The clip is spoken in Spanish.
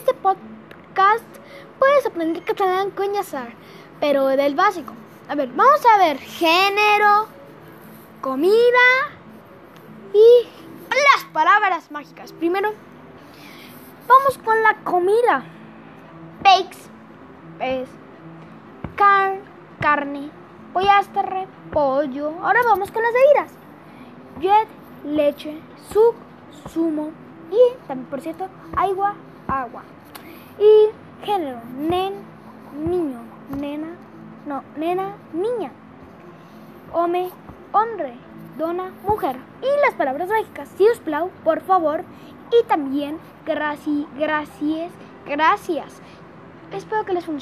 este podcast puedes aprender catalán con Yazar, pero del básico. A ver, vamos a ver género, comida y las palabras mágicas. Primero, vamos con la comida. Bakes, pez, car carne, pollastre, pollo. Ahora vamos con las bebidas. Jet, leche, suc, zumo y también, por cierto, agua, agua. Y género, nen, niño, nena, no, nena, niña. Home, hombre, dona, mujer. Y las palabras mágicas, si os plau, por favor. Y también gracias, gracias, gracias. Espero que les funcione.